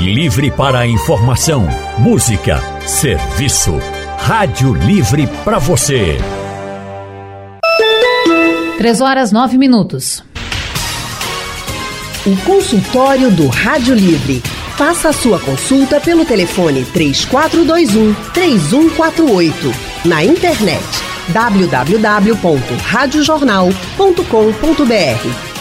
Livre para a informação, música, serviço. Rádio Livre para você. Três horas nove minutos. O consultório do Rádio Livre. Faça a sua consulta pelo telefone 3421 3148. Na internet www.radiojornal.com.br.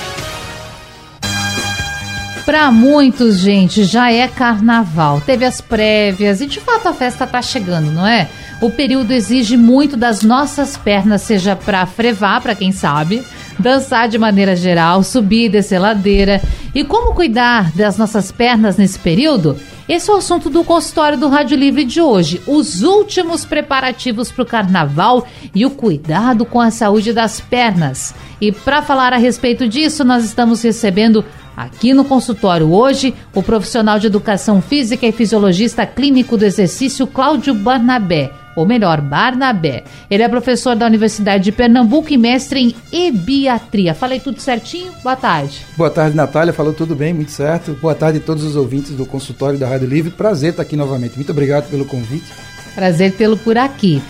Para muitos, gente, já é carnaval. Teve as prévias e de fato a festa tá chegando, não é? O período exige muito das nossas pernas, seja para frevar, para quem sabe, dançar de maneira geral, subir e descer ladeira. E como cuidar das nossas pernas nesse período? Esse é o assunto do consultório do Rádio Livre de hoje. Os últimos preparativos para o carnaval e o cuidado com a saúde das pernas. E para falar a respeito disso, nós estamos recebendo Aqui no consultório hoje, o profissional de educação física e fisiologista clínico do exercício Cláudio Barnabé, ou melhor, Barnabé. Ele é professor da Universidade de Pernambuco e mestre em ebiatria. Falei tudo certinho? Boa tarde. Boa tarde, Natália. Falou tudo bem, muito certo. Boa tarde a todos os ouvintes do consultório da Rádio Livre. Prazer estar aqui novamente. Muito obrigado pelo convite. Prazer tê-lo por aqui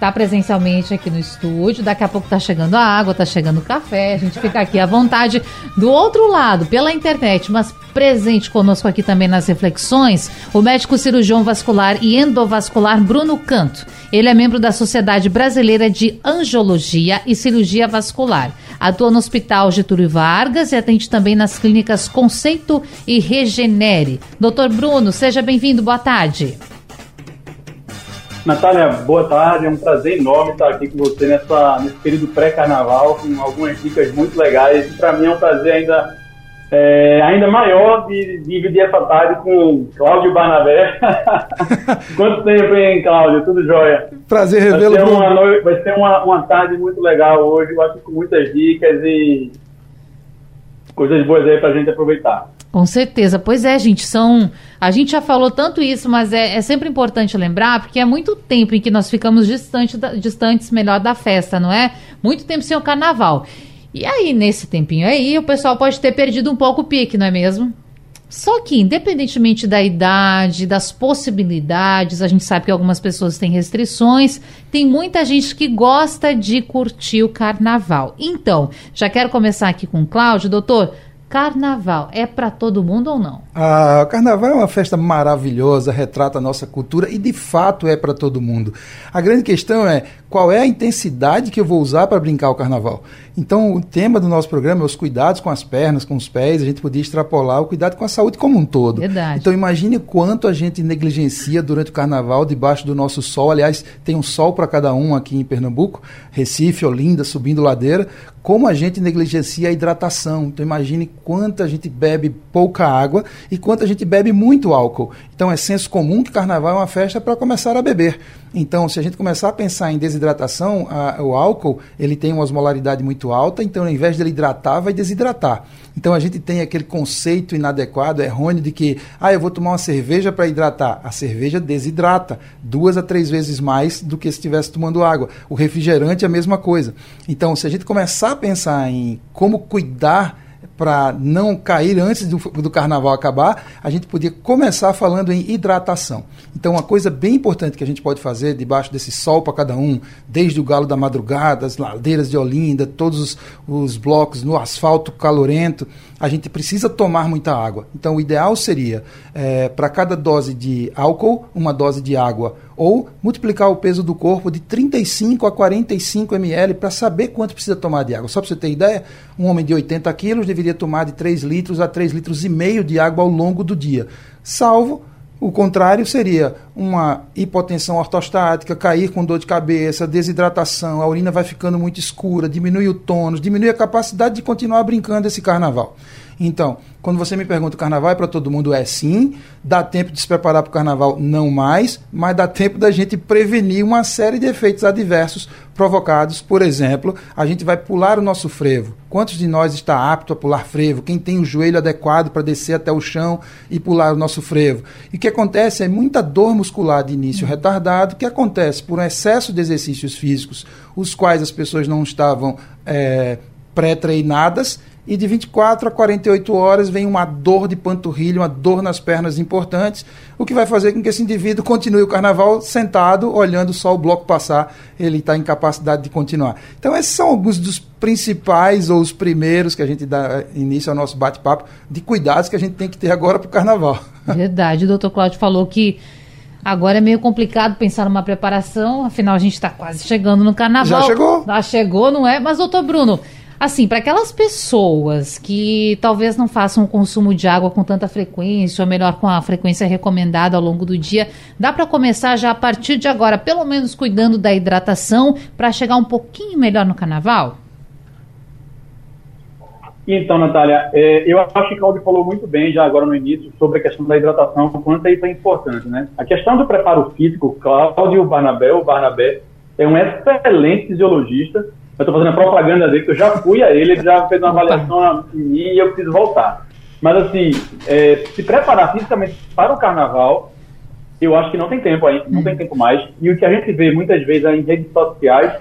tá presencialmente aqui no estúdio. Daqui a pouco tá chegando a água, tá chegando o café. A gente fica aqui à vontade. Do outro lado, pela internet, mas presente conosco aqui também nas reflexões, o médico cirurgião vascular e endovascular Bruno Canto. Ele é membro da Sociedade Brasileira de Angiologia e Cirurgia Vascular. Atua no Hospital Getúlio Vargas e atende também nas clínicas Conceito e Regenere. Doutor Bruno, seja bem-vindo. Boa tarde. Natália, boa tarde. É um prazer enorme estar aqui com você nessa, nesse período pré-carnaval, com algumas dicas muito legais. E para mim é um prazer ainda, é, ainda maior de, de dividir essa tarde com Cláudio Barnabé. Quanto tempo, hein, Cláudio? Tudo jóia? Prazer revê-lo. Vai ser, uma, noite, vai ser uma, uma tarde muito legal hoje, eu acho com muitas dicas e coisas boas aí para a gente aproveitar. Com certeza. Pois é, gente, são. A gente já falou tanto isso, mas é, é sempre importante lembrar, porque é muito tempo em que nós ficamos distante da, distantes melhor da festa, não é? Muito tempo sem o carnaval. E aí, nesse tempinho aí, o pessoal pode ter perdido um pouco o pique, não é mesmo? Só que, independentemente da idade, das possibilidades, a gente sabe que algumas pessoas têm restrições, tem muita gente que gosta de curtir o carnaval. Então, já quero começar aqui com o Cláudio. Doutor, Carnaval é para todo mundo ou não? Ah, o carnaval é uma festa maravilhosa, retrata a nossa cultura e de fato é para todo mundo. A grande questão é qual é a intensidade que eu vou usar para brincar o carnaval. Então, o tema do nosso programa é os cuidados com as pernas, com os pés. A gente podia extrapolar o cuidado com a saúde como um todo. Verdade. Então, imagine quanto a gente negligencia durante o carnaval debaixo do nosso sol. Aliás, tem um sol para cada um aqui em Pernambuco, Recife, Olinda, subindo ladeira. Como a gente negligencia a hidratação. Então, imagine quanto a gente bebe pouca água e quanto a gente bebe muito álcool. Então, é senso comum que carnaval é uma festa para começar a beber. Então, se a gente começar a pensar em desidratação, a, o álcool ele tem uma osmolaridade muito alta, então ao invés de ele hidratar, vai desidratar. Então a gente tem aquele conceito inadequado, errôneo, de que ah, eu vou tomar uma cerveja para hidratar. A cerveja desidrata duas a três vezes mais do que se estivesse tomando água. O refrigerante é a mesma coisa. Então, se a gente começar a pensar em como cuidar para não cair antes do, do, carnaval acabar, a gente podia começar falando em hidratação. Então, uma coisa bem importante que a gente pode fazer debaixo desse sol para cada um, desde o galo da madrugada, as ladeiras de Olinda, todos os, os blocos no asfalto calorento, a gente precisa tomar muita água. Então, o ideal seria, é, para cada dose de álcool, uma dose de água ou multiplicar o peso do corpo de 35 a 45 ml para saber quanto precisa tomar de água. Só para você ter ideia, um homem de 80 quilos deveria tomar de 3 litros a 3 litros e meio de água ao longo do dia, salvo o contrário seria uma hipotensão ortostática, cair com dor de cabeça, desidratação, a urina vai ficando muito escura, diminui o tônus, diminui a capacidade de continuar brincando esse carnaval. Então, quando você me pergunta, o carnaval é para todo mundo? É sim. Dá tempo de se preparar para o carnaval? Não mais. Mas dá tempo da gente prevenir uma série de efeitos adversos provocados. Por exemplo, a gente vai pular o nosso frevo. Quantos de nós está apto a pular frevo? Quem tem o joelho adequado para descer até o chão e pular o nosso frevo? E o que acontece é muita dor muscular de início retardado, que acontece por um excesso de exercícios físicos, os quais as pessoas não estavam. É, pré-treinadas e de 24 a 48 horas vem uma dor de panturrilha, uma dor nas pernas importantes, o que vai fazer com que esse indivíduo continue o carnaval sentado, olhando só o bloco passar, ele está em capacidade de continuar. Então, esses são alguns dos principais ou os primeiros que a gente dá início ao nosso bate-papo de cuidados que a gente tem que ter agora para o carnaval. Verdade, o doutor Cláudio falou que Agora é meio complicado pensar numa preparação, afinal a gente está quase chegando no carnaval. Já chegou? Já chegou, não é? Mas, doutor Bruno, Assim, para aquelas pessoas que talvez não façam o consumo de água com tanta frequência, ou melhor, com a frequência recomendada ao longo do dia, dá para começar já a partir de agora, pelo menos cuidando da hidratação, para chegar um pouquinho melhor no carnaval? Então, Natália, é, eu acho que o Claudio falou muito bem já agora no início sobre a questão da hidratação, quanto isso é importante, né? A questão do preparo físico, Cláudio Barnabé, o Barnabé, é um excelente fisiologista eu estou fazendo a propaganda dele, que eu já fui a ele, ele já fez uma avaliação em mim e eu preciso voltar. Mas, assim, é, se preparar fisicamente para o carnaval, eu acho que não tem tempo aí, não tem tempo mais. E o que a gente vê muitas vezes em redes sociais,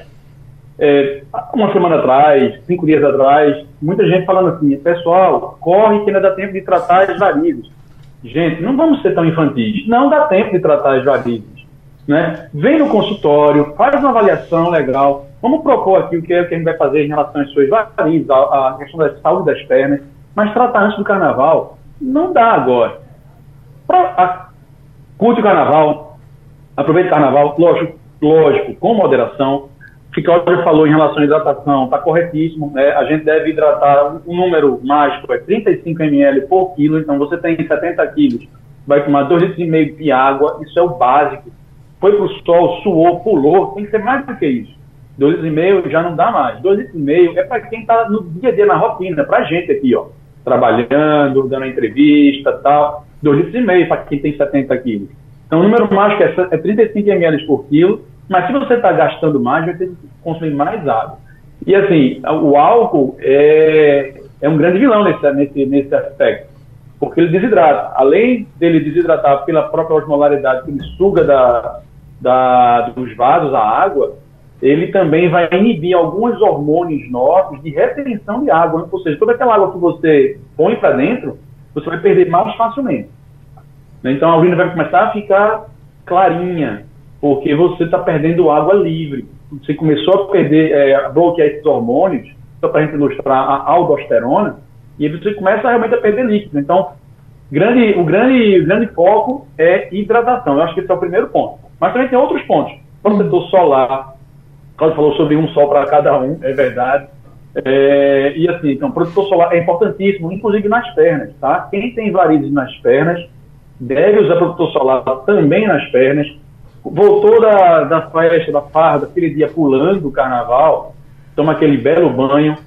é, uma semana atrás, cinco dias atrás, muita gente falando assim, pessoal, corre que ainda dá tempo de tratar as varizes. Gente, não vamos ser tão infantis. Não dá tempo de tratar as varizes. Né? Vem no consultório, faz uma avaliação legal, Vamos propor aqui o que, é que a gente vai fazer em relação às suas varizes, a, a questão da saúde das pernas, mas tratar antes do carnaval não dá agora. Pra, a, curte o carnaval, aproveite o carnaval, lógico, lógico, com moderação. O Cláudio falou em relação à hidratação está corretíssimo. Né? A gente deve hidratar, um, um número mágico é 35 ml por quilo, então você tem 70 quilos, vai tomar 2,5 litros de água, isso é o básico. Foi para o sol, suou, pulou, tem que ser mais do que isso. Dois litros meio já não dá mais. Dois litros meio é para quem está no dia a dia, na rotina, para a gente aqui, ó. Trabalhando, dando entrevista tal. Dois litros meio para quem tem 70 quilos. Então, o número mágico é, é 35 ml por quilo, mas se você está gastando mais, vai ter que consumir mais água. E assim, o álcool é, é um grande vilão nesse, nesse, nesse aspecto, porque ele desidrata. Além dele desidratar pela própria osmolaridade que ele suga da, da, dos vasos a água, ele também vai inibir alguns hormônios nossos de retenção de água. Ou seja, toda aquela água que você põe para dentro, você vai perder mais facilmente. Então a urina vai começar a ficar clarinha, porque você está perdendo água livre. Você começou a perder, é, a bloquear esses hormônios, só para a gente ilustrar a aldosterona, e você começa realmente a perder líquido. Então, grande, o, grande, grande foco é hidratação. Eu acho que esse é o primeiro ponto. Mas também tem outros pontos. Protetor solar, Cláudio falou sobre um sol para cada um, é verdade. É, e assim, então, protetor solar é importantíssimo, inclusive nas pernas, tá? Quem tem varizes nas pernas deve usar protetor solar também nas pernas. Voltou da, da festa, da farda, aquele dia pulando do carnaval, toma aquele belo banho,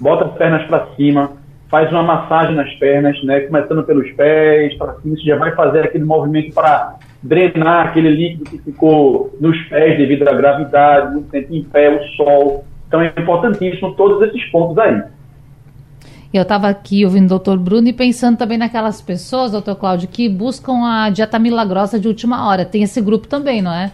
bota as pernas para cima, faz uma massagem nas pernas, né? Começando pelos pés, para cima, você já vai fazer aquele movimento para drenar aquele líquido que ficou nos pés devido à gravidade, muito tempo em pé, o sol. Então é importantíssimo todos esses pontos aí. Eu estava aqui ouvindo o doutor Bruno e pensando também naquelas pessoas, doutor Cláudio, que buscam a dieta milagrosa de última hora. Tem esse grupo também, não é?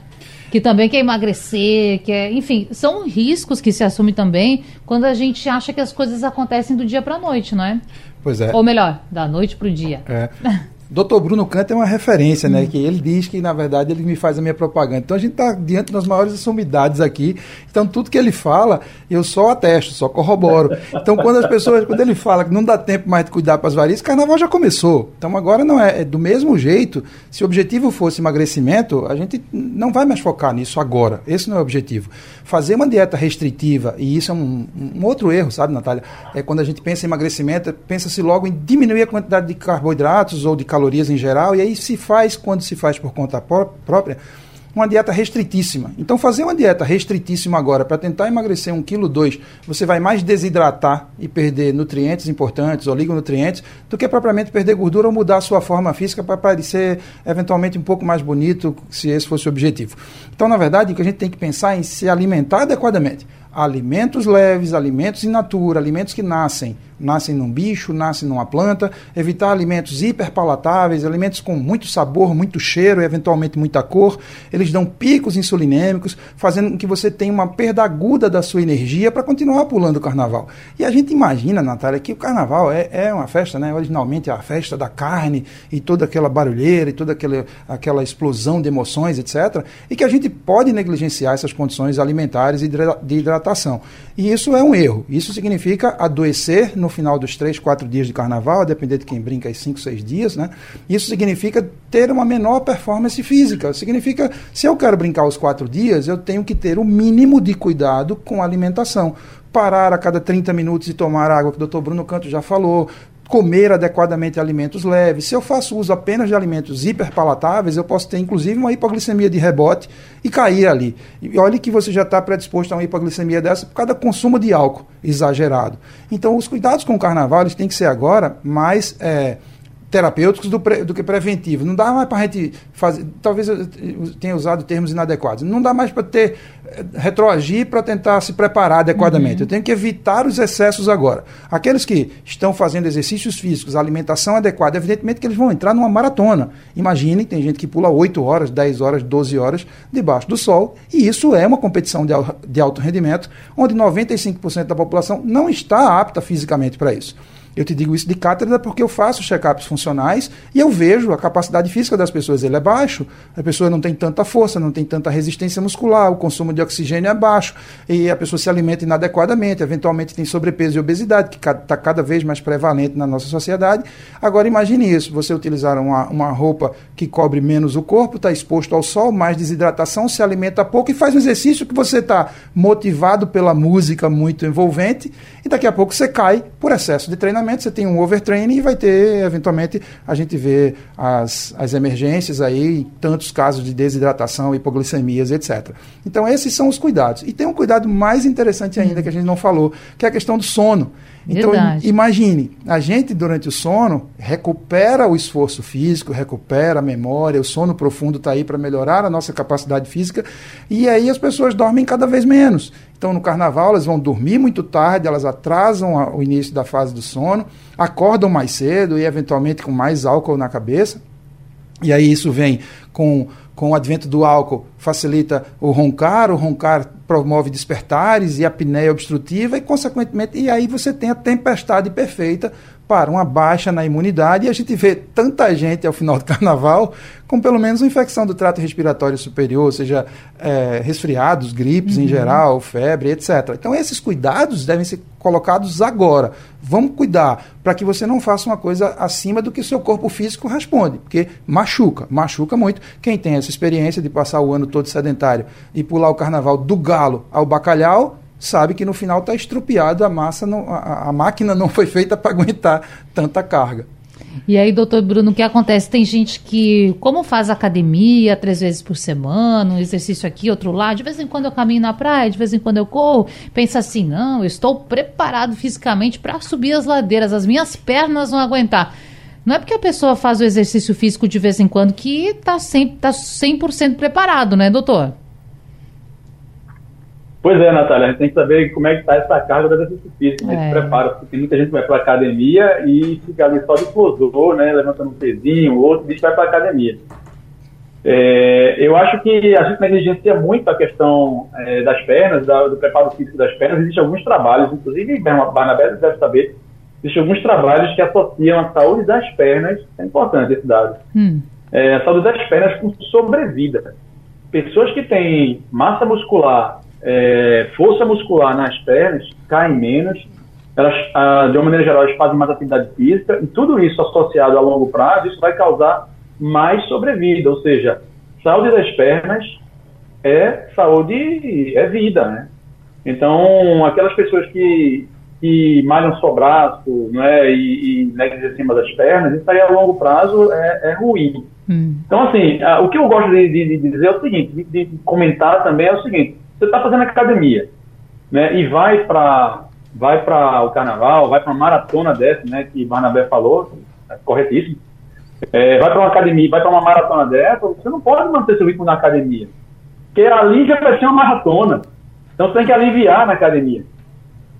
Que também quer emagrecer, quer. Enfim, são riscos que se assumem também quando a gente acha que as coisas acontecem do dia para a noite, não é? Pois é. Ou melhor, da noite para o dia. É. Dr. Bruno Canto é uma referência, né? Que ele diz que, na verdade, ele me faz a minha propaganda. Então a gente está diante das maiores sumidades aqui. Então, tudo que ele fala, eu só atesto, só corroboro. Então, quando as pessoas, quando ele fala que não dá tempo mais de cuidar para as varizes, carnaval já começou. Então agora não é, é do mesmo jeito. Se o objetivo fosse emagrecimento, a gente não vai mais focar nisso agora. Esse não é o objetivo. Fazer uma dieta restritiva, e isso é um, um outro erro, sabe, Natália? É quando a gente pensa em emagrecimento, pensa-se logo em diminuir a quantidade de carboidratos ou de calorias calorias em geral, e aí se faz, quando se faz por conta própria, uma dieta restritíssima. Então, fazer uma dieta restritíssima agora para tentar emagrecer um quilo dois, você vai mais desidratar e perder nutrientes importantes, oligonutrientes, do que propriamente perder gordura ou mudar a sua forma física para parecer eventualmente um pouco mais bonito, se esse fosse o objetivo. Então, na verdade, o que a gente tem que pensar é em se alimentar adequadamente. Alimentos leves, alimentos in natura, alimentos que nascem nascem num bicho, nascem numa planta, evitar alimentos hiperpalatáveis, alimentos com muito sabor, muito cheiro e eventualmente muita cor. Eles dão picos insulinêmicos, fazendo com que você tenha uma perda aguda da sua energia para continuar pulando o carnaval. E a gente imagina, Natália, que o carnaval é, é uma festa, né? Originalmente é a festa da carne e toda aquela barulheira e toda aquela, aquela explosão de emoções, etc. E que a gente pode negligenciar essas condições alimentares e de hidratação. E isso é um erro. Isso significa adoecer no final dos três, quatro dias de carnaval, a depender de quem brinca, aí cinco, seis dias, né? Isso significa ter uma menor performance física. Significa, se eu quero brincar os quatro dias, eu tenho que ter o mínimo de cuidado com a alimentação parar a cada 30 minutos e tomar água, que o doutor Bruno Canto já falou, comer adequadamente alimentos leves. Se eu faço uso apenas de alimentos hiperpalatáveis, eu posso ter inclusive uma hipoglicemia de rebote e cair ali. E olhe que você já está predisposto a uma hipoglicemia dessa por causa do consumo de álcool exagerado. Então, os cuidados com o carnaval eles têm que ser agora mais. É, terapêuticos do, pre, do que preventivo. Não dá mais para a gente fazer. Talvez eu tenha usado termos inadequados. Não dá mais para ter eh, retroagir para tentar se preparar adequadamente. Uhum. Eu tenho que evitar os excessos agora. Aqueles que estão fazendo exercícios físicos, alimentação adequada, evidentemente que eles vão entrar numa maratona. Imagine, tem gente que pula 8 horas, 10 horas, 12 horas debaixo do sol, e isso é uma competição de, de alto rendimento, onde 95% da população não está apta fisicamente para isso. Eu te digo isso de cátedra porque eu faço check-ups funcionais e eu vejo a capacidade física das pessoas. Ele é baixo, a pessoa não tem tanta força, não tem tanta resistência muscular, o consumo de oxigênio é baixo e a pessoa se alimenta inadequadamente, eventualmente tem sobrepeso e obesidade, que está cada vez mais prevalente na nossa sociedade. Agora imagine isso: você utilizar uma, uma roupa que cobre menos o corpo, está exposto ao sol, mais desidratação, se alimenta pouco e faz um exercício que você está motivado pela música muito envolvente e daqui a pouco você cai por excesso de treinamento você tem um overtraining e vai ter, eventualmente, a gente vê as, as emergências aí, tantos casos de desidratação, hipoglicemias, etc. Então, esses são os cuidados. E tem um cuidado mais interessante ainda, que a gente não falou, que é a questão do sono. Então, Verdade. imagine, a gente durante o sono recupera o esforço físico, recupera a memória, o sono profundo está aí para melhorar a nossa capacidade física, e aí as pessoas dormem cada vez menos. Então, no carnaval, elas vão dormir muito tarde, elas atrasam a, o início da fase do sono, acordam mais cedo e, eventualmente, com mais álcool na cabeça. E aí isso vem com, com o advento do álcool, facilita o roncar, o roncar promove despertares e apneia obstrutiva e, consequentemente, e aí você tem a tempestade perfeita para uma baixa na imunidade, e a gente vê tanta gente ao final do carnaval com pelo menos uma infecção do trato respiratório superior, ou seja, é, resfriados, gripes uhum. em geral, febre, etc. Então, esses cuidados devem ser colocados agora. Vamos cuidar para que você não faça uma coisa acima do que o seu corpo físico responde, porque machuca, machuca muito. Quem tem essa experiência de passar o ano todo sedentário e pular o carnaval do galo ao bacalhau, sabe que no final está estrupiado, a massa, não, a, a máquina não foi feita para aguentar tanta carga. E aí, doutor Bruno, o que acontece? Tem gente que, como faz academia três vezes por semana, um exercício aqui, outro lá, de vez em quando eu caminho na praia, de vez em quando eu corro, pensa assim: não, eu estou preparado fisicamente para subir as ladeiras, as minhas pernas vão aguentar. Não é porque a pessoa faz o exercício físico de vez em quando que está 100%, tá 100 preparado, né, doutor? Pois é, Natália, a gente tem que saber como é que está essa carga do exercício físico, né? é. prepara, porque muita gente vai para academia e fica ali só de posou, né, levantando um pezinho, outro diz que vai para academia. É, eu acho que a gente negligencia muito a questão é, das pernas, da, do preparo físico das pernas. Existem alguns trabalhos, inclusive Barnabé deve saber, existem alguns trabalhos que associam a saúde das pernas, é importante esse dado, hum. é, a saúde das pernas com sobrevida. Pessoas que têm massa muscular é, força muscular nas pernas cai menos, elas, ah, de uma maneira geral, elas fazem mais atividade física, e tudo isso associado a longo prazo, isso vai causar mais sobrevida, ou seja, saúde das pernas é saúde, é vida, né? Então, aquelas pessoas que, que malham só braço né, e, e negligenciam cima das pernas, isso aí a longo prazo é, é ruim. Hum. Então, assim, o que eu gosto de, de, de dizer é o seguinte, de, de comentar também é o seguinte, você está fazendo academia, né? E vai para vai para o carnaval, vai para uma maratona dessa, né? Que Barnabé falou, é corretíssimo. É, vai para uma academia, vai para uma maratona dessa, você não pode manter seu ritmo na academia, porque ali já vai ser uma maratona. Então você tem que aliviar na academia.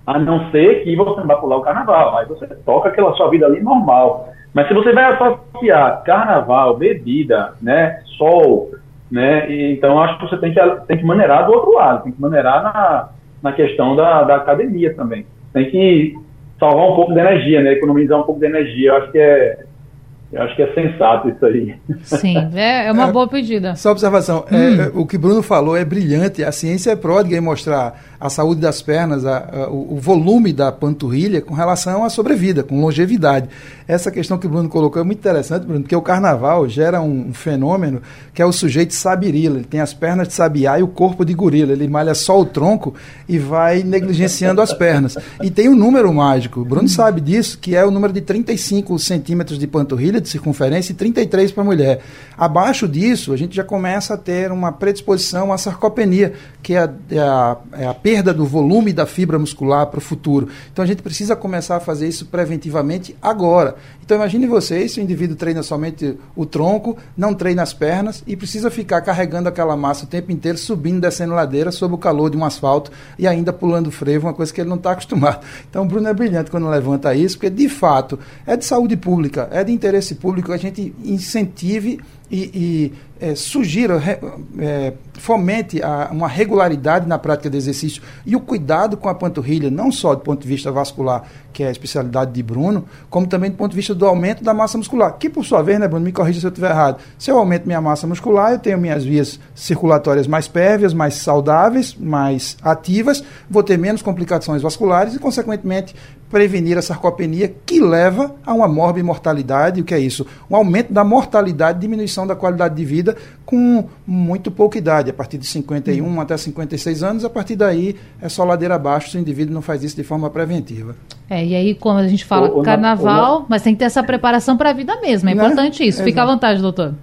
A não ser que você vá pular o carnaval, aí você toca aquela sua vida ali normal. Mas se você vai associar carnaval, bebida, né, sol, né, e, então acho que você tem que, tem que maneirar do outro lado, tem que maneirar na, na questão da, da academia também. Tem que salvar um pouco de energia, né, economizar um pouco de energia. Eu acho que é, eu acho que é sensato isso aí. Sim, é, é uma é, boa pedida. Só observação, é, hum. é, o que Bruno falou é brilhante. A ciência é pródiga em mostrar a saúde das pernas, a, a, o, volume da panturrilha com relação à sobrevida, com longevidade. Essa questão que o Bruno colocou é muito interessante, Bruno, porque o carnaval gera um, um fenômeno que é o sujeito sabirila. Ele tem as pernas de sabiá e o corpo de gorila. Ele malha só o tronco e vai negligenciando as pernas. E tem um número mágico, o Bruno sabe disso, que é o número de 35 centímetros de panturrilha de circunferência e 33 para mulher. Abaixo disso, a gente já começa a ter uma predisposição à sarcopenia, que é a, é a, é a perda do volume da fibra muscular para o futuro. Então a gente precisa começar a fazer isso preventivamente agora. Então imagine vocês, se o indivíduo treina somente o tronco, não treina as pernas e precisa ficar carregando aquela massa o tempo inteiro, subindo, descendo ladeira, sob o calor de um asfalto e ainda pulando frevo, uma coisa que ele não está acostumado. Então o Bruno é brilhante quando levanta isso, porque de fato é de saúde pública, é de interesse público que a gente incentive e, e é, sugira, é, fomente a, uma regularidade na prática de exercício e o cuidado com a panturrilha, não só do ponto de vista vascular, que é a especialidade de Bruno, como também do ponto de vista do aumento da massa muscular, que por sua vez, né, Bruno, me corrija se eu estiver errado, se eu aumento minha massa muscular, eu tenho minhas vias circulatórias mais pérvias, mais saudáveis, mais ativas, vou ter menos complicações vasculares e, consequentemente, prevenir a sarcopenia, que leva a uma morbimortalidade, o que é isso? Um aumento da mortalidade, diminuição da qualidade de vida com muito pouca idade, a partir de 51 hum. até 56 anos, a partir daí é só ladeira abaixo se o indivíduo não faz isso de forma preventiva. É, e aí, como a gente fala o, carnaval, mas tem que ter essa preparação para a vida mesmo, é né? importante isso. Fica à vontade, doutor.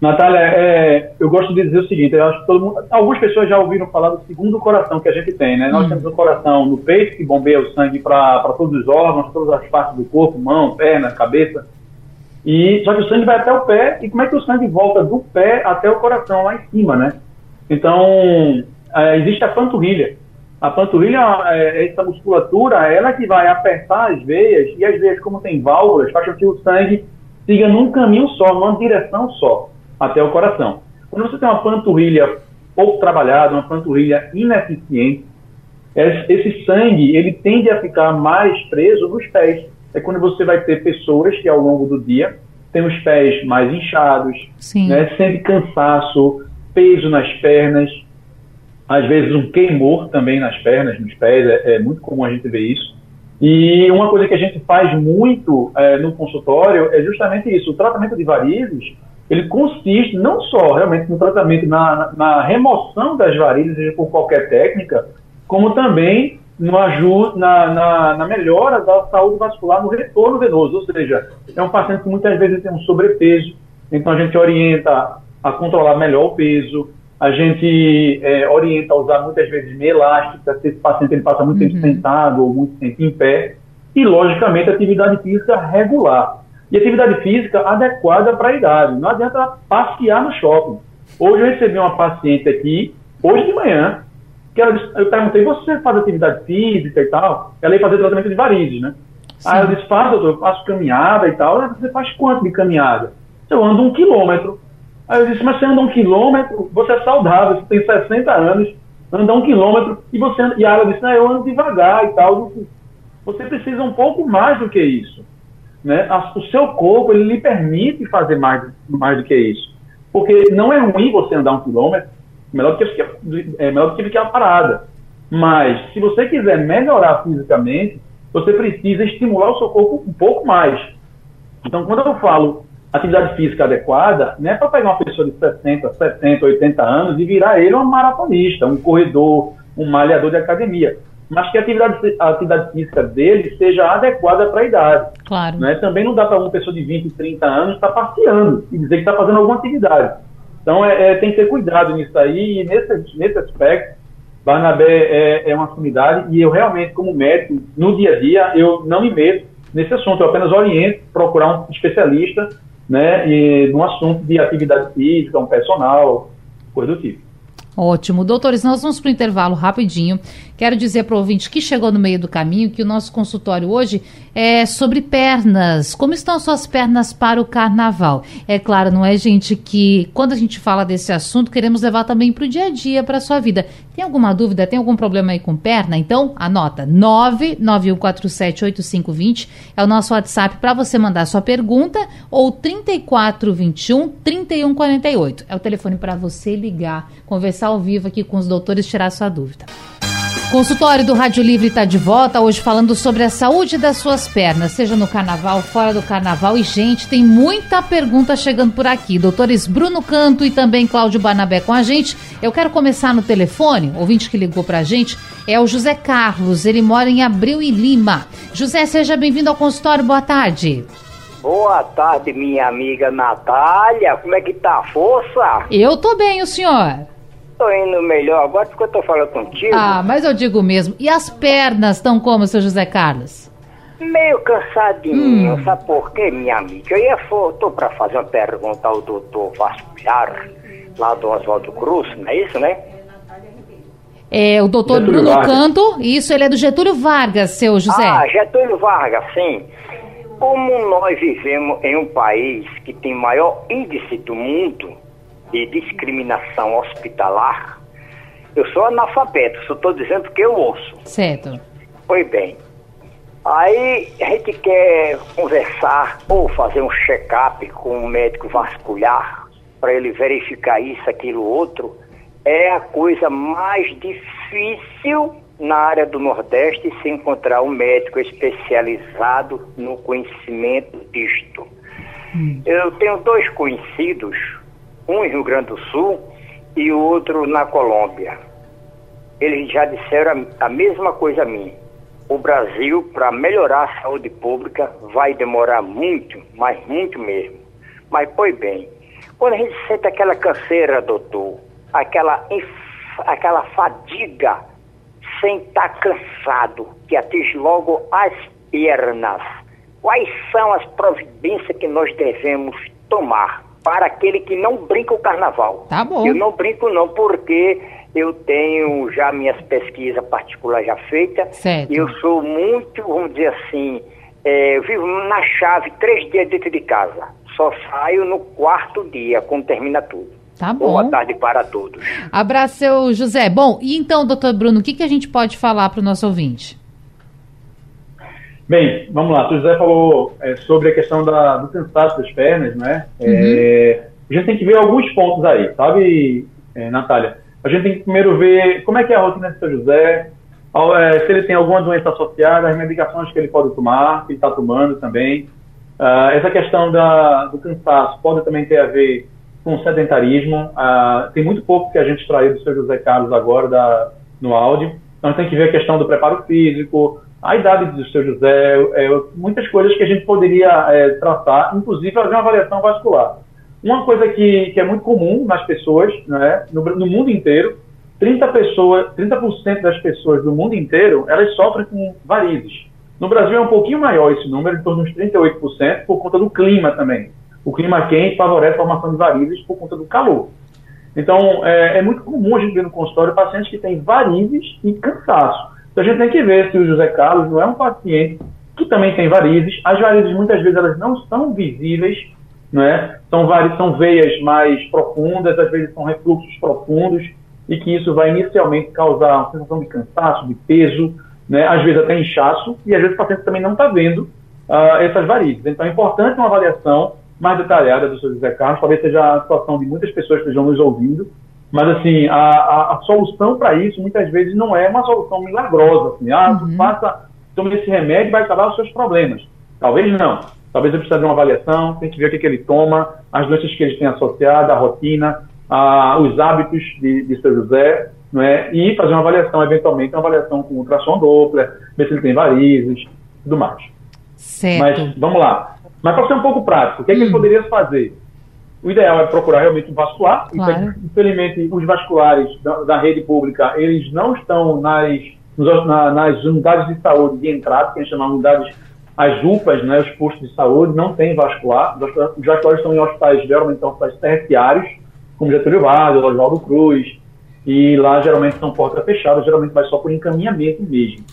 Natália, é, eu gosto de dizer o seguinte, eu acho que todo mundo, algumas pessoas já ouviram falar do segundo coração que a gente tem, né? Hum. Nós temos o coração no peito, que bombeia o sangue para todos os órgãos, todas as partes do corpo, mão, perna, cabeça. E, só que o sangue vai até o pé, e como é que o sangue volta do pé até o coração, lá em cima, né? Então, é, existe a panturrilha. A panturrilha, é, essa musculatura, ela que vai apertar as veias, e as veias, como tem válvulas, faz com que o sangue siga num caminho só, numa direção só até o coração. Quando você tem uma panturrilha pouco trabalhada, uma panturrilha ineficiente, esse sangue ele tende a ficar mais preso nos pés. É quando você vai ter pessoas que ao longo do dia têm os pés mais inchados, né, sente cansaço, peso nas pernas, às vezes um queimor também nas pernas, nos pés, é, é muito comum a gente ver isso. E uma coisa que a gente faz muito é, no consultório é justamente isso. O tratamento de varizes, ele consiste não só realmente no tratamento, na, na remoção das varizes, por qualquer técnica, como também no ajuda, na, na, na, melhora da saúde vascular no retorno venoso. Ou seja, é um paciente que muitas vezes tem um sobrepeso, então a gente orienta a controlar melhor o peso, a gente é, orienta a usar muitas vezes meia elástica, se esse paciente ele passa muito uhum. tempo sentado ou muito tempo em pé, e logicamente atividade física regular e atividade física adequada para a idade. Não adianta passear no shopping. Hoje eu recebi uma paciente aqui, hoje de manhã, que ela disse, eu perguntei, você faz atividade física e tal? Ela ia fazer tratamento de varizes, né? Sim. Aí eu disse, faz, doutor, eu faço caminhada e tal. Ela, você faz quanto de caminhada? Eu ando um quilômetro. Aí eu disse, mas você anda um quilômetro, você é saudável, você tem 60 anos, anda um quilômetro, e você anda, e ela disse, não, eu ando devagar e tal. Você precisa um pouco mais do que isso né, o seu corpo ele lhe permite fazer mais, mais do que isso. Porque não é ruim você andar um quilômetro, melhor do que, é melhor do que ficar parada. Mas, se você quiser melhorar fisicamente, você precisa estimular o seu corpo um pouco mais. Então, quando eu falo atividade física adequada, não é para pegar uma pessoa de 60, 70, 80 anos e virar ele um maratonista, um corredor, um malhador de academia mas que a atividade, a atividade física dele seja adequada para a idade. Claro. Né? Também não dá para uma pessoa de 20, 30 anos estar tá passeando e dizer que está fazendo alguma atividade. Então é, é, tem que ter cuidado nisso aí, e nesse, nesse aspecto, Barnabé é, é uma sumidade, e eu realmente, como médico, no dia a dia, eu não me meto nesse assunto, eu apenas oriento, procurar um especialista né, e, num assunto de atividade física, um personal, coisa do tipo. Ótimo. Doutores, nós vamos para o intervalo rapidinho. Quero dizer para o ouvinte que chegou no meio do caminho que o nosso consultório hoje é sobre pernas. Como estão suas pernas para o carnaval? É claro, não é, gente, que quando a gente fala desse assunto, queremos levar também para o dia a dia, para a sua vida. Tem alguma dúvida? Tem algum problema aí com perna? Então, anota: 991478520 é o nosso WhatsApp para você mandar sua pergunta ou 3421 3148. É o telefone para você ligar, conversar ao vivo aqui com os doutores, tirar sua dúvida. Consultório do Rádio Livre está de volta hoje falando sobre a saúde das suas pernas, seja no carnaval, fora do carnaval. E, gente, tem muita pergunta chegando por aqui. Doutores Bruno Canto e também Cláudio Banabé com a gente. Eu quero começar no telefone, o ouvinte que ligou para a gente é o José Carlos. Ele mora em Abril e Lima. José, seja bem-vindo ao consultório. Boa tarde. Boa tarde, minha amiga Natália. Como é que tá a força? Eu tô bem, o senhor? Tô indo melhor agora porque eu tô falando contigo. Ah, mas eu digo mesmo. E as pernas estão como, seu José Carlos? Meio cansadinho, hum. sabe por quê, minha amiga? Eu ia, tô pra fazer uma pergunta ao doutor Vasculhar, lá do Oswaldo Cruz, não é isso, né? É, o doutor Getúlio Bruno Vargas. Canto, isso, ele é do Getúlio Vargas, seu José. Ah, Getúlio Vargas, sim. Como nós vivemos em um país que tem maior índice do mundo, de discriminação hospitalar, eu sou analfabeto, só estou dizendo que eu ouço. Certo. Pois bem. Aí a gente quer conversar ou fazer um check-up com um médico vascular para ele verificar isso, aquilo, outro. É a coisa mais difícil na área do Nordeste se encontrar um médico especializado no conhecimento disto. Hum. Eu tenho dois conhecidos um em Rio Grande do Sul e o outro na Colômbia. Eles já disseram a, a mesma coisa a mim. O Brasil, para melhorar a saúde pública, vai demorar muito, mas muito mesmo. Mas, pois bem, quando a gente sente aquela canseira, doutor, aquela, aquela fadiga sem estar tá cansado, que atinge logo as pernas, quais são as providências que nós devemos tomar para aquele que não brinca o carnaval. Tá bom. Eu não brinco não porque eu tenho já minhas pesquisas particulares já feitas. Certo. E eu sou muito, vamos dizer assim, é, eu vivo na chave três dias dentro de casa. Só saio no quarto dia, quando termina tudo. Tá bom. Boa tarde para todos. Abraço, seu José. Bom, e então, doutor Bruno, o que, que a gente pode falar para o nosso ouvinte? Bem, vamos lá. O José falou é, sobre a questão da, do cansaço das pernas, né? É, uhum. É, a gente tem que ver alguns pontos aí, sabe, é, Natália? A gente tem que primeiro ver como é que é a rotina do seu José, é, se ele tem alguma doença associada, as medicações que ele pode tomar, que ele está tomando também. Uh, essa questão da, do cansaço pode também ter a ver com sedentarismo. Uh, tem muito pouco que a gente extraiu do seu José Carlos agora da, no áudio. Então tem que ver a questão do preparo físico, a idade do seu José, é, muitas coisas que a gente poderia é, tratar, inclusive fazer uma avaliação vascular. Uma coisa que, que é muito comum nas pessoas, né, no, no mundo inteiro, 30%, pessoas, 30 das pessoas do mundo inteiro, elas sofrem com varizes. No Brasil é um pouquinho maior esse número, em torno uns 38%, por conta do clima também. O clima quente favorece a formação de varizes por conta do calor. Então, é, é muito comum a gente ver no consultório pacientes que têm varizes e cansaço. Então a gente tem que ver se o José Carlos não é um paciente que também tem varizes. As varizes muitas vezes elas não são visíveis, não é? São, varizes, são veias mais profundas, às vezes são refluxos profundos e que isso vai inicialmente causar uma sensação de cansaço, de peso, né? às vezes até inchaço e às vezes o paciente também não está vendo uh, essas varizes. Então é importante uma avaliação mais detalhada do seu José Carlos, talvez seja a situação de muitas pessoas que estejam nos ouvindo, mas, assim, a, a, a solução para isso, muitas vezes, não é uma solução milagrosa. Assim, ah, uhum. faça, tome esse remédio e vai acabar os seus problemas. Talvez não. Talvez eu precise de uma avaliação, tem que ver o que, que ele toma, as doenças que ele tem associado, a rotina, a, os hábitos de, de seu José, não é? e fazer uma avaliação, eventualmente, uma avaliação com ultrassom Doppler, ver se ele tem varizes, tudo mais. Certo. Mas, vamos lá. Mas para ser um pouco prático, o que, é que ele hum. poderia fazer? O ideal é procurar realmente um vascular. Claro. Infelizmente, os vasculares da, da, rede pública, eles não estão nas, na, nas unidades de saúde de entrada, que a gente chama de unidades, as UPAs, né, os postos de saúde, não tem vascular. Os vasculares estão em hospitais, geralmente hospitais terciários, como Getúlio Vargas, Oswaldo Cruz, e lá geralmente são portas fechadas, geralmente vai só por encaminhamento mesmo.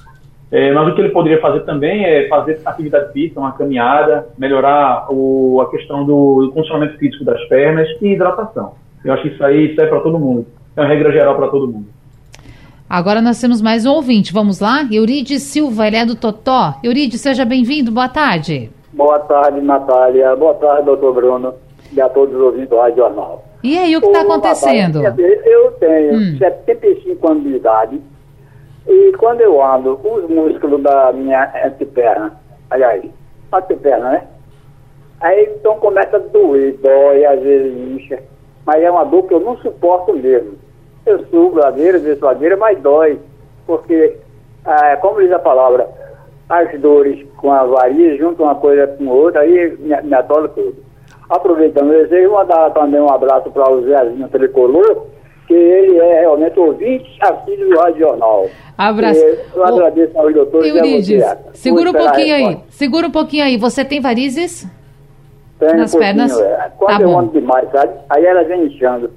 É, mas o que ele poderia fazer também é fazer atividade física, uma caminhada, melhorar o, a questão do, do funcionamento físico das pernas e hidratação. Eu acho que isso aí serve para todo mundo. É uma regra geral para todo mundo. Agora nós temos mais um ouvinte. Vamos lá? Eurides Silva, ele é do Totó. Eurides, seja bem-vindo. Boa tarde. Boa tarde, Natália. Boa tarde, doutor Bruno. E a todos os ouvintes do Rádio Jornal. E aí, o que está acontecendo? Natália, eu tenho hum. 75 anos de idade e quando eu ando, os músculos da minha anteperna, aliás, anteperna, né? Aí então começa a doer, dói, às vezes incha, mas é uma dor que eu não suporto mesmo. Eu subo ladeira, desço ladeira, mas dói, porque, ah, como diz a palavra, as dores com a varia, juntam uma coisa com outra, aí me, me atola tudo. Aproveitando, eu mandar também um abraço para o Zezinho Tricolor, que ele é realmente ouvinte assíduo do Rádio Jornal. Abraço. Eu agradeço aos doutores Eurides, segura um pouquinho aí. Segura um pouquinho aí. Você tem varizes? Tenho Nas um pernas? É. Quando Tá eu bom. ando demais, sabe? Aí ela vem inchando.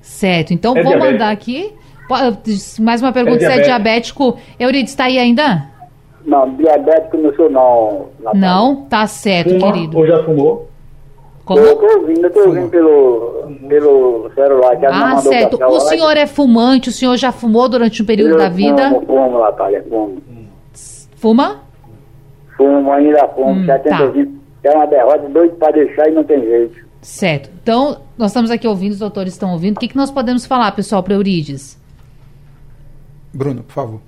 Certo. Então É vou diabético. mandar aqui. Mais uma pergunta. É Você é diabético. Eurides, está aí ainda? Não, diabético não sou não. Natália. Não? Tá certo, Fuma querido. ou já fumou? Como? Eu tô ouvindo, eu tô ouvindo pelo, pelo celular. Que Ah, certo. O senhor é fumante? O senhor já fumou durante um período eu da vida? Fumo, fumo, Natália, fumo. Fuma? Fumo, ainda fumo. Hum, 75. É uma derrota doido pra deixar e não tem jeito. Certo. Então, nós estamos aqui ouvindo, os doutores estão ouvindo. O que, que nós podemos falar, pessoal, para Eurides? Bruno, por favor.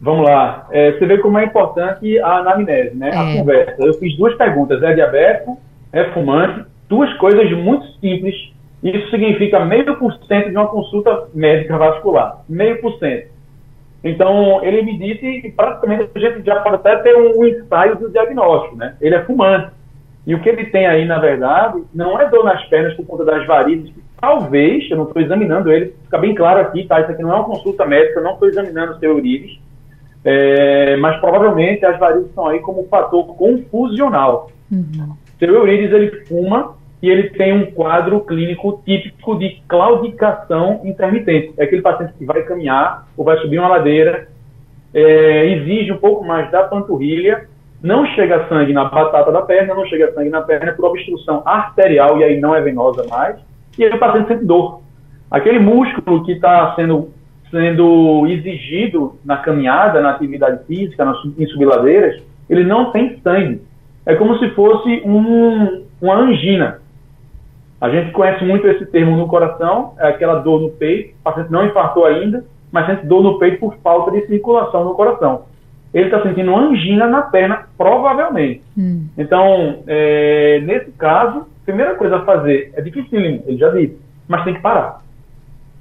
Vamos lá. É, você vê como é importante a anamnese, né? É. A conversa. Eu fiz duas perguntas. É diabético? É fumante? Duas coisas muito simples. Isso significa meio por cento de uma consulta médica vascular. Meio por cento. Então, ele me disse que praticamente a gente já pode até ter um ensaio do diagnóstico, né? Ele é fumante. E o que ele tem aí, na verdade, não é dor nas pernas por conta das varizes. Talvez, eu não estou examinando ele, fica bem claro aqui, tá? Isso aqui não é uma consulta médica, eu não estou examinando o seu Eurides. É, mas provavelmente as varizes estão aí como fator confusional. Uhum. Seu Eurides, ele fuma e ele tem um quadro clínico típico de claudicação intermitente. É aquele paciente que vai caminhar ou vai subir uma ladeira, é, exige um pouco mais da panturrilha, não chega sangue na batata da perna, não chega sangue na perna por obstrução arterial, e aí não é venosa mais, e aí o paciente sente dor. Aquele músculo que está sendo, sendo exigido na caminhada, na atividade física, na, sub- em subladeiras, ele não tem sangue. É como se fosse um, uma angina. A gente conhece muito esse termo no coração, é aquela dor no peito, o paciente não infartou ainda, mas sente dor no peito por falta de circulação no coração. Ele está sentindo angina na perna, provavelmente. Hum. Então, é, nesse caso, a primeira coisa a fazer é dificílimo, ele já disse, mas tem que parar.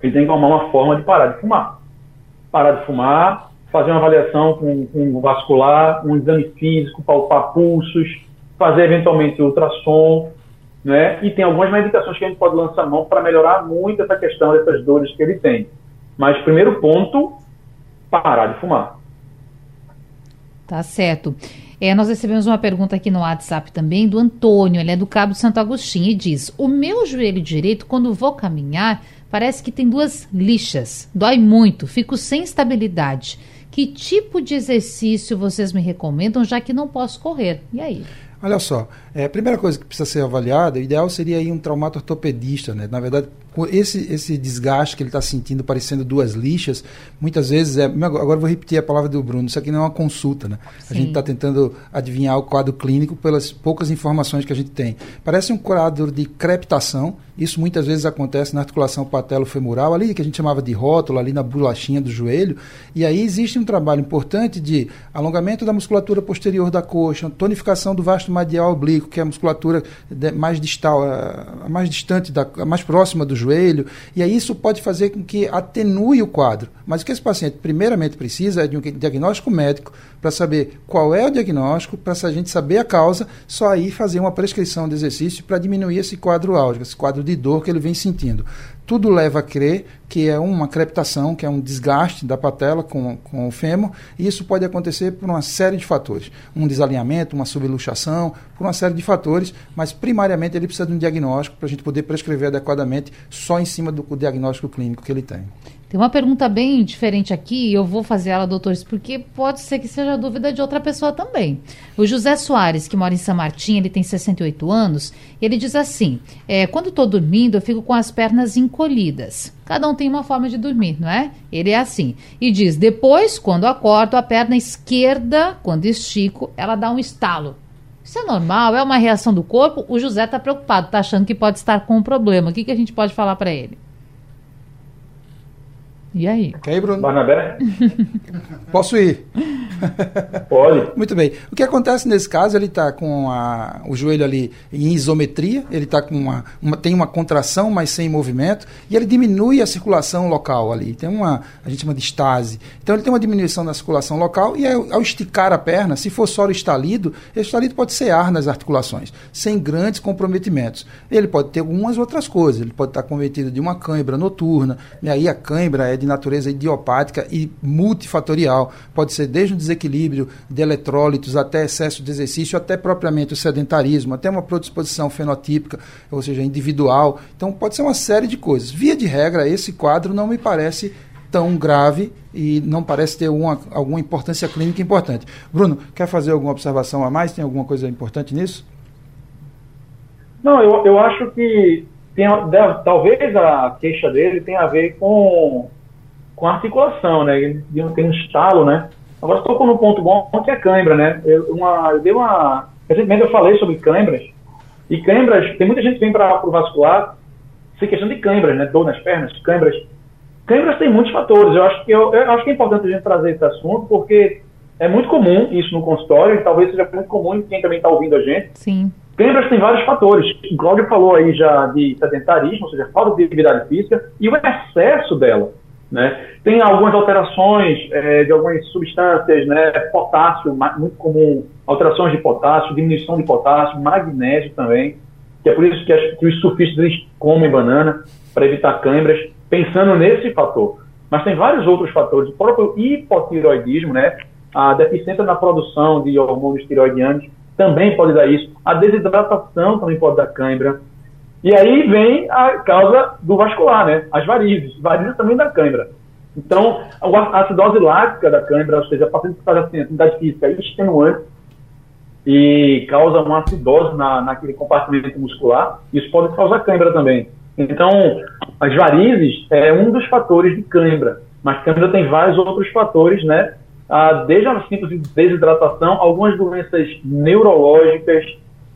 Ele tem que arrumar uma forma de parar de fumar. Parar de fumar, fazer uma avaliação com, com vascular, um exame físico, palpar pulsos, fazer eventualmente ultrassom, né? E tem algumas medicações que a gente pode lançar mão para melhorar muito essa questão dessas dores que ele tem. Mas primeiro ponto, parar de fumar. Tá certo. É, nós recebemos uma pergunta aqui no WhatsApp também do Antônio, ele é do Cabo de Santo Agostinho e diz: O meu joelho direito, quando vou caminhar, parece que tem duas lixas. Dói muito, fico sem estabilidade. Que tipo de exercício vocês me recomendam, já que não posso correr? E aí? Olha só, é, a primeira coisa que precisa ser avaliada, o ideal seria aí um traumato-ortopedista, né? Na verdade, esse, esse desgaste que ele está sentindo, parecendo duas lixas, muitas vezes é. Agora vou repetir a palavra do Bruno, isso aqui não é uma consulta, né? A Sim. gente está tentando adivinhar o quadro clínico pelas poucas informações que a gente tem. Parece um quadro de crepitação, isso muitas vezes acontece na articulação patelo-femoral, ali que a gente chamava de rótula, ali na bolachinha do joelho, e aí existe um trabalho importante de alongamento da musculatura posterior da coxa, tonificação do vasto medial oblíquo, que é a musculatura mais distal, a a mais distante, da, a mais próxima do joelho, e aí isso pode fazer com que atenue o quadro. Mas o que esse paciente primeiramente precisa é de um diagnóstico médico para saber qual é o diagnóstico, para a gente saber a causa, só aí fazer uma prescrição de exercício para diminuir esse quadro álgico, esse quadro de dor que ele vem sentindo. Tudo leva a crer que é uma crepitação, que é um desgaste da patela com, com o fêmur, e isso pode acontecer por uma série de fatores. Um desalinhamento, uma subluxação, por uma série de fatores, mas primariamente ele precisa de um diagnóstico para a gente poder prescrever adequadamente só em cima do diagnóstico clínico que ele tem. Tem uma pergunta bem diferente aqui, eu vou fazer ela, doutores, porque pode ser que seja dúvida de outra pessoa também. O José Soares, que mora em São Martim, ele tem 68 anos, ele diz assim: é, quando estou dormindo, eu fico com as pernas encolhidas. Cada um tem uma forma de dormir, não é? Ele é assim. E diz: depois, quando acordo, a perna esquerda, quando estico, ela dá um estalo. Isso é normal? É uma reação do corpo? O José está preocupado, está achando que pode estar com um problema. O que, que a gente pode falar para ele? E aí? Ok, Bruno? Barnabé? Posso ir? Pode. Muito bem. O que acontece nesse caso, ele está com a, o joelho ali em isometria, ele tá com uma, uma, tem uma contração, mas sem movimento, e ele diminui a circulação local ali. Tem uma, a gente chama de estase. Então ele tem uma diminuição na circulação local, e ao, ao esticar a perna, se for só o estalido, o estalido pode ser ar nas articulações, sem grandes comprometimentos. Ele pode ter algumas outras coisas, ele pode estar cometido de uma cãibra noturna, e aí a cãibra é de natureza idiopática e multifatorial. Pode ser desde um desequilíbrio de eletrólitos até excesso de exercício, até propriamente o sedentarismo, até uma predisposição fenotípica, ou seja, individual. Então pode ser uma série de coisas. Via de regra, esse quadro não me parece tão grave e não parece ter uma, alguma importância clínica importante. Bruno, quer fazer alguma observação a mais? Tem alguma coisa importante nisso? Não, eu, eu acho que tem, deve, talvez a queixa dele tenha a ver com com a articulação, né? Ele tem um estalo, né? Agora estou com um ponto bom que é cãibra, né? Eu, uma, eu dei uma. Recentemente eu falei sobre cãibras. E cãibras, tem muita gente que vem para o vascular sem questão de cãibras, né? Dor nas pernas, cãibras. Cãibras tem muitos fatores. Eu acho que, eu, eu acho que é importante a gente trazer esse assunto, porque é muito comum isso no consultório, e talvez seja muito comum em quem também está ouvindo a gente. Sim. Cãibras tem vários fatores. O Cláudio falou aí já de sedentarismo, ou seja, falta de atividade física, e o excesso dela. Né? Tem algumas alterações é, de algumas substâncias, né? potássio, muito comum, alterações de potássio, diminuição de potássio, magnésio também, que é por isso que, as, que os surfistas comem banana para evitar câimbras, pensando nesse fator. Mas tem vários outros fatores, o próprio hipotiroidismo, né? a deficiência na produção de hormônios tiroidianos também pode dar isso, a desidratação também pode dar cãibra, e aí vem a causa do vascular, né? As varizes. Varizes também da cãibra. Então, a acidose láctica da cãibra, ou seja, a paciente que faz assim, atividade física extenuante e causa uma acidose na, naquele compartimento muscular, isso pode causar cãibra também. Então, as varizes é um dos fatores de cãibra, mas cãibra tem vários outros fatores, né? Ah, desde a síntese de desidratação, algumas doenças neurológicas,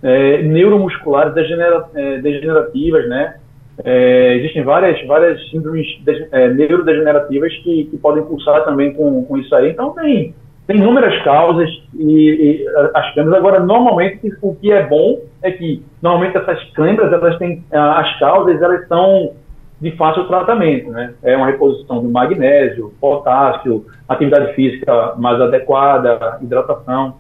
é, neuromusculares degenera, é, degenerativas, né? É, existem várias, várias síndromes de, é, neurodegenerativas que, que podem pulsar também com, com isso aí. Então, tem, tem inúmeras causas e, e as câimbras. Agora, normalmente, o que é bom é que, normalmente, essas câimbras, elas têm, as causas, elas são de fácil tratamento, né? É uma reposição do magnésio, potássio, atividade física mais adequada, hidratação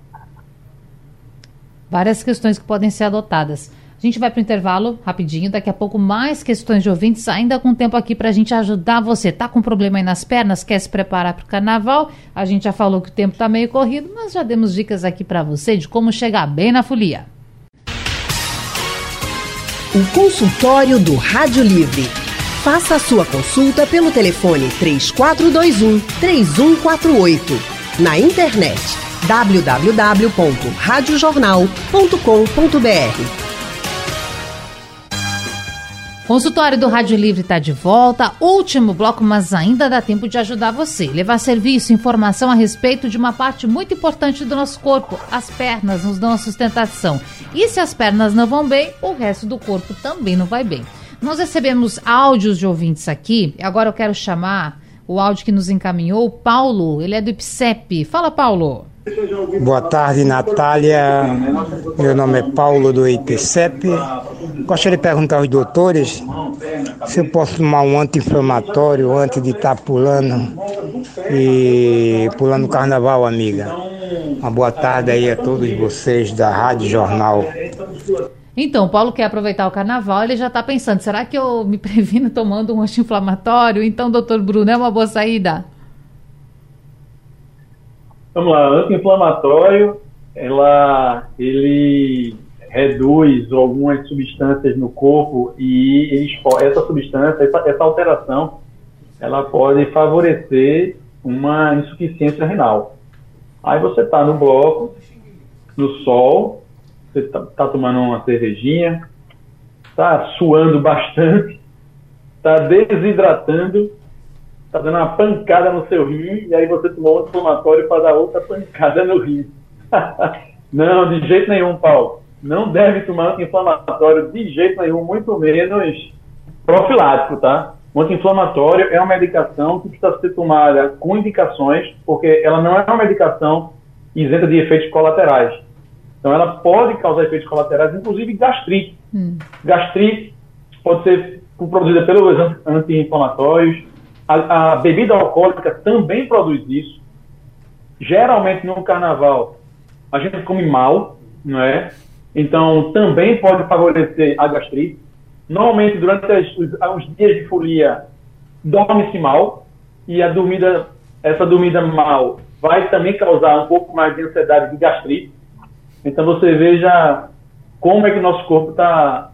várias questões que podem ser adotadas. A gente vai para o intervalo rapidinho, daqui a pouco mais questões de ouvintes, ainda com tempo aqui para a gente ajudar você. Tá com problema aí nas pernas, quer se preparar para o carnaval? A gente já falou que o tempo está meio corrido, mas já demos dicas aqui para você de como chegar bem na folia. O consultório do Rádio Livre. Faça a sua consulta pelo telefone 3421 3148. Na internet www.radiojornal.com.br. Consultório do Rádio Livre está de volta. Último bloco, mas ainda dá tempo de ajudar você. Levar serviço, informação a respeito de uma parte muito importante do nosso corpo. As pernas nos dão a sustentação. E se as pernas não vão bem, o resto do corpo também não vai bem. Nós recebemos áudios de ouvintes aqui. Agora eu quero chamar o áudio que nos encaminhou, Paulo. Ele é do IPSEP. Fala, Paulo. Boa tarde, Natália. Meu nome é Paulo do IPCEP. Gostaria de perguntar aos doutores se eu posso tomar um anti-inflamatório antes de estar pulando e pulando carnaval, amiga. Uma boa tarde aí a todos vocês da Rádio Jornal. Então, Paulo quer aproveitar o carnaval, ele já está pensando, será que eu me previno tomando um anti-inflamatório? Então, doutor Bruno, é uma boa saída? Vamos lá, anti-inflamatório, ela, ele reduz algumas substâncias no corpo e ele, essa substância, essa, essa alteração, ela pode favorecer uma insuficiência renal. Aí você está no bloco, no sol, você está tá tomando uma cervejinha, está suando bastante, está desidratando, está dando uma pancada no seu rim, e aí você tomou um inflamatório para dar outra pancada no rim. Não, de jeito nenhum, Paulo. Não deve tomar anti-inflamatório de jeito nenhum, muito menos profilático, tá? O anti-inflamatório é uma medicação que precisa ser tomada com indicações, porque ela não é uma medicação isenta de efeitos colaterais. Então, ela pode causar efeitos colaterais, inclusive gastrite. Hum. Gastrite pode ser produzida pelos anti-inflamatórios. A, a, bebida alcoólica também produz isso. Geralmente, no carnaval, a gente come mal, não é? Então, também pode favorecer a gastrite. Normalmente, durante as, os, os dias de folia, dorme-se mal. E a dormida, essa dormida mal vai também causar um pouco mais de ansiedade de gastrite. Então, você veja como é que nosso corpo está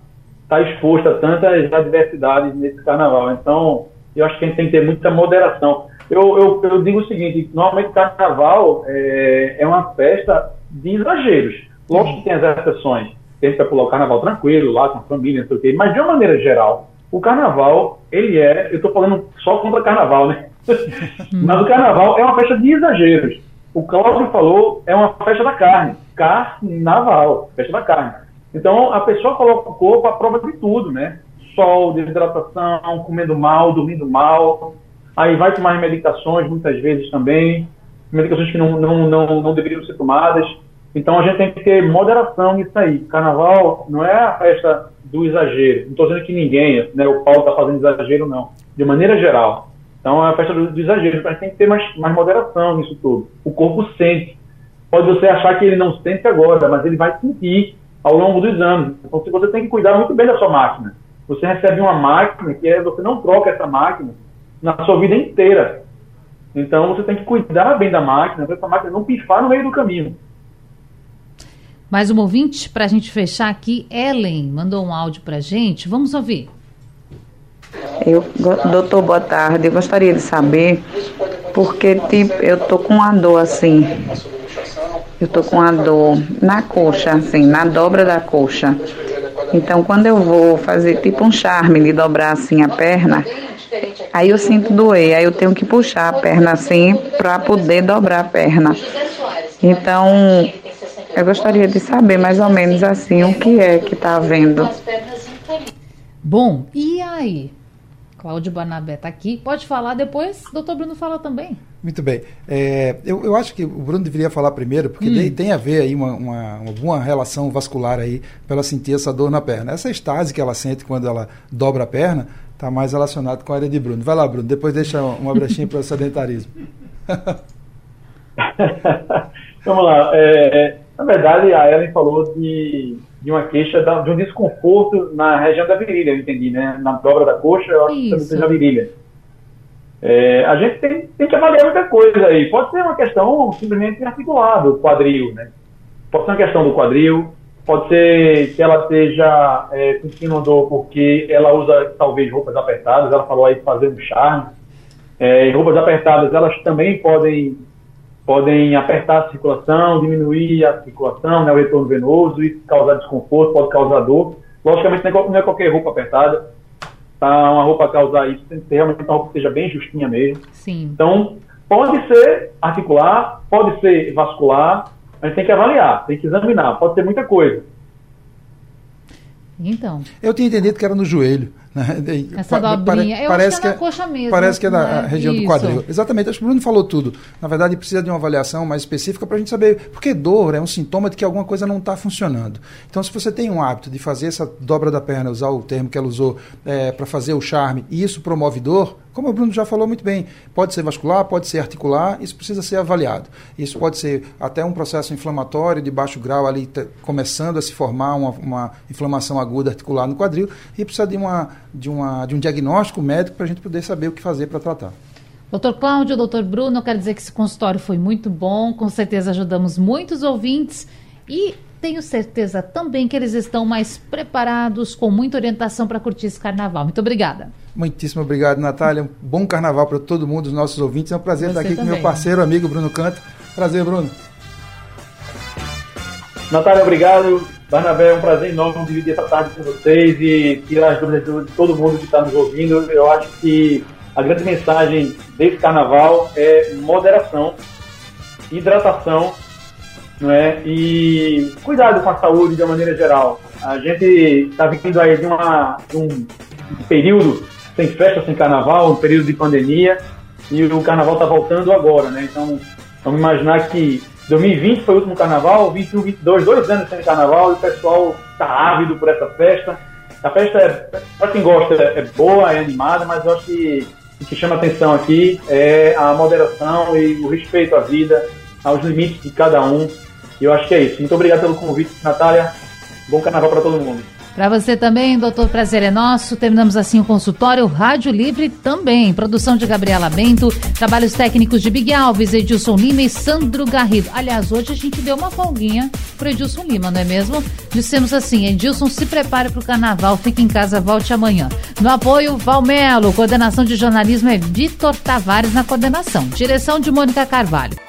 tá exposto a tantas adversidades nesse carnaval. Então, eu acho que a gente tem que ter muita moderação. Eu, eu, eu digo o seguinte: normalmente, carnaval é, é uma festa de exageros. Lógico que tem as exceções tem que pular o carnaval tranquilo, lá com a família, não sei o quê. Mas de uma maneira geral, o carnaval, ele é. Eu estou falando só contra carnaval, né? Mas o carnaval é uma festa de exageros. O Cláudio falou, é uma festa da carne. Carnaval, festa da carne. Então a pessoa coloca o corpo à prova de tudo, né? Sol, desidratação, comendo mal, dormindo mal. Aí vai tomar medicações muitas vezes também. Medicações que não, não, não, não deveriam ser tomadas. Então a gente tem que ter moderação nisso aí. Carnaval não é a festa do exagero. Não estou dizendo que ninguém, né, o Paulo está fazendo exagero, não. De maneira geral. Então é a festa do, do exagero. Então a gente tem que ter mais, mais moderação nisso tudo. O corpo sente. Pode você achar que ele não sente agora, mas ele vai sentir ao longo dos anos. Então você tem que cuidar muito bem da sua máquina. Você recebe uma máquina que é, você não troca essa máquina na sua vida inteira. Então você tem que cuidar bem da máquina, para essa máquina não pifar no meio do caminho. Mais um ouvinte para a gente fechar aqui. Ellen mandou um áudio para a gente. Vamos ouvir. Eu, doutor, boa tarde. Eu gostaria de saber porque tipo, eu tô com uma dor assim. Eu tô com uma dor na coxa, assim, na dobra da coxa. Então, quando eu vou fazer tipo um charme de dobrar assim a perna, aí eu sinto doer. Aí eu tenho que puxar a perna assim para poder dobrar a perna. Então, eu gostaria de saber mais ou menos assim o que é que está havendo. Bom, e aí? Cláudio Barnabé está aqui. Pode falar depois, doutor Bruno fala também. Muito bem. É, eu, eu acho que o Bruno deveria falar primeiro, porque hum. tem a ver aí uma, uma, uma, boa relação vascular aí para ela sentir essa dor na perna. Essa estase que ela sente quando ela dobra a perna está mais relacionado com a área de Bruno. Vai lá, Bruno, depois deixa uma brechinha para o sedentarismo. Vamos lá. É, na verdade, a Ellen falou de, de uma queixa, de um desconforto na região da virilha, eu entendi, né? Na dobra da coxa, eu acho Isso. que também seja a virilha. É, a gente tem, tem, que avaliar muita coisa aí. Pode ser uma questão simplesmente articular do quadril, né? Pode ser uma questão do quadril, pode ser que ela esteja é, sentindo dor porque ela usa talvez roupas apertadas, ela falou aí fazer um charme. É, roupas apertadas, elas também podem podem apertar a circulação, diminuir a circulação, né, o retorno venoso, isso causar desconforto, pode causar dor. Logicamente, não é qualquer roupa apertada. Tá, uma roupa causar isso tem que ser realmente uma roupa que seja bem justinha mesmo. Sim. Então, pode ser articular, pode ser vascular, a gente tem que avaliar, tem que examinar, pode ser muita coisa. Então. Eu tinha entendido que era no joelho. Né? Essa dobrinha. Eu parece que é na coxa mesmo. Parece que é na né? região Isso. do quadril. Exatamente, acho que o Bruno falou tudo. Na verdade, precisa de uma avaliação mais específica para a gente saber. Porque dor é um sintoma de que alguma coisa não está funcionando. Então, se você tem um hábito de fazer essa dobra da perna, usar o termo que ela usou, para fazer o charme, e isso promove dor, como o Bruno já falou muito bem, pode ser vascular, pode ser articular, isso precisa ser avaliado. Isso pode ser até um processo inflamatório de baixo grau ali, tá começando a se formar uma, uma inflamação aguda articular no quadril, e precisa de, uma, de, uma, de um diagnóstico médico para a gente poder saber o que fazer para tratar. Doutor Cláudio, doutor Bruno, eu quero dizer que esse consultório foi muito bom, com certeza ajudamos muitos ouvintes e tenho certeza também que eles estão mais preparados, com muita orientação para curtir esse carnaval. Muito obrigada. Muitíssimo obrigado, Natália. Um bom carnaval para todo mundo, os nossos ouvintes. É um prazer Você estar aqui também. com meu parceiro, amigo Bruno Canto. Prazer, Bruno. Natália, obrigado. Barnabé, é um prazer enorme dividir essa tarde com vocês e tirar as dúvidas de todo mundo que está nos ouvindo. Eu acho que a grande mensagem desse carnaval é moderação, hidratação não é? e cuidado com a saúde de uma maneira geral. A gente está vindo aí de, uma, de um período sem festa, sem carnaval, um período de pandemia, e o carnaval está voltando agora, né? Então, vamos imaginar que 2020 foi o último carnaval, 21, 22, dois anos sem carnaval, e o pessoal está ávido por essa festa. A festa, é, para quem gosta, é boa, é animada, mas eu acho que o que chama atenção aqui é a moderação e o respeito à vida, aos limites de cada um. E eu acho que é isso. Muito obrigado pelo convite, Natália. Bom carnaval para todo mundo. Para você também, doutor, prazer é nosso. Terminamos assim o consultório Rádio Livre também. Produção de Gabriela Bento, trabalhos técnicos de Big Alves, Edilson Lima e Sandro Garrido. Aliás, hoje a gente deu uma folguinha pro Edilson Lima, não é mesmo? Dissemos assim: Edilson, se prepare para o carnaval, fique em casa, volte amanhã. No apoio, Valmelo, coordenação de jornalismo é Vitor Tavares na coordenação. Direção de Mônica Carvalho.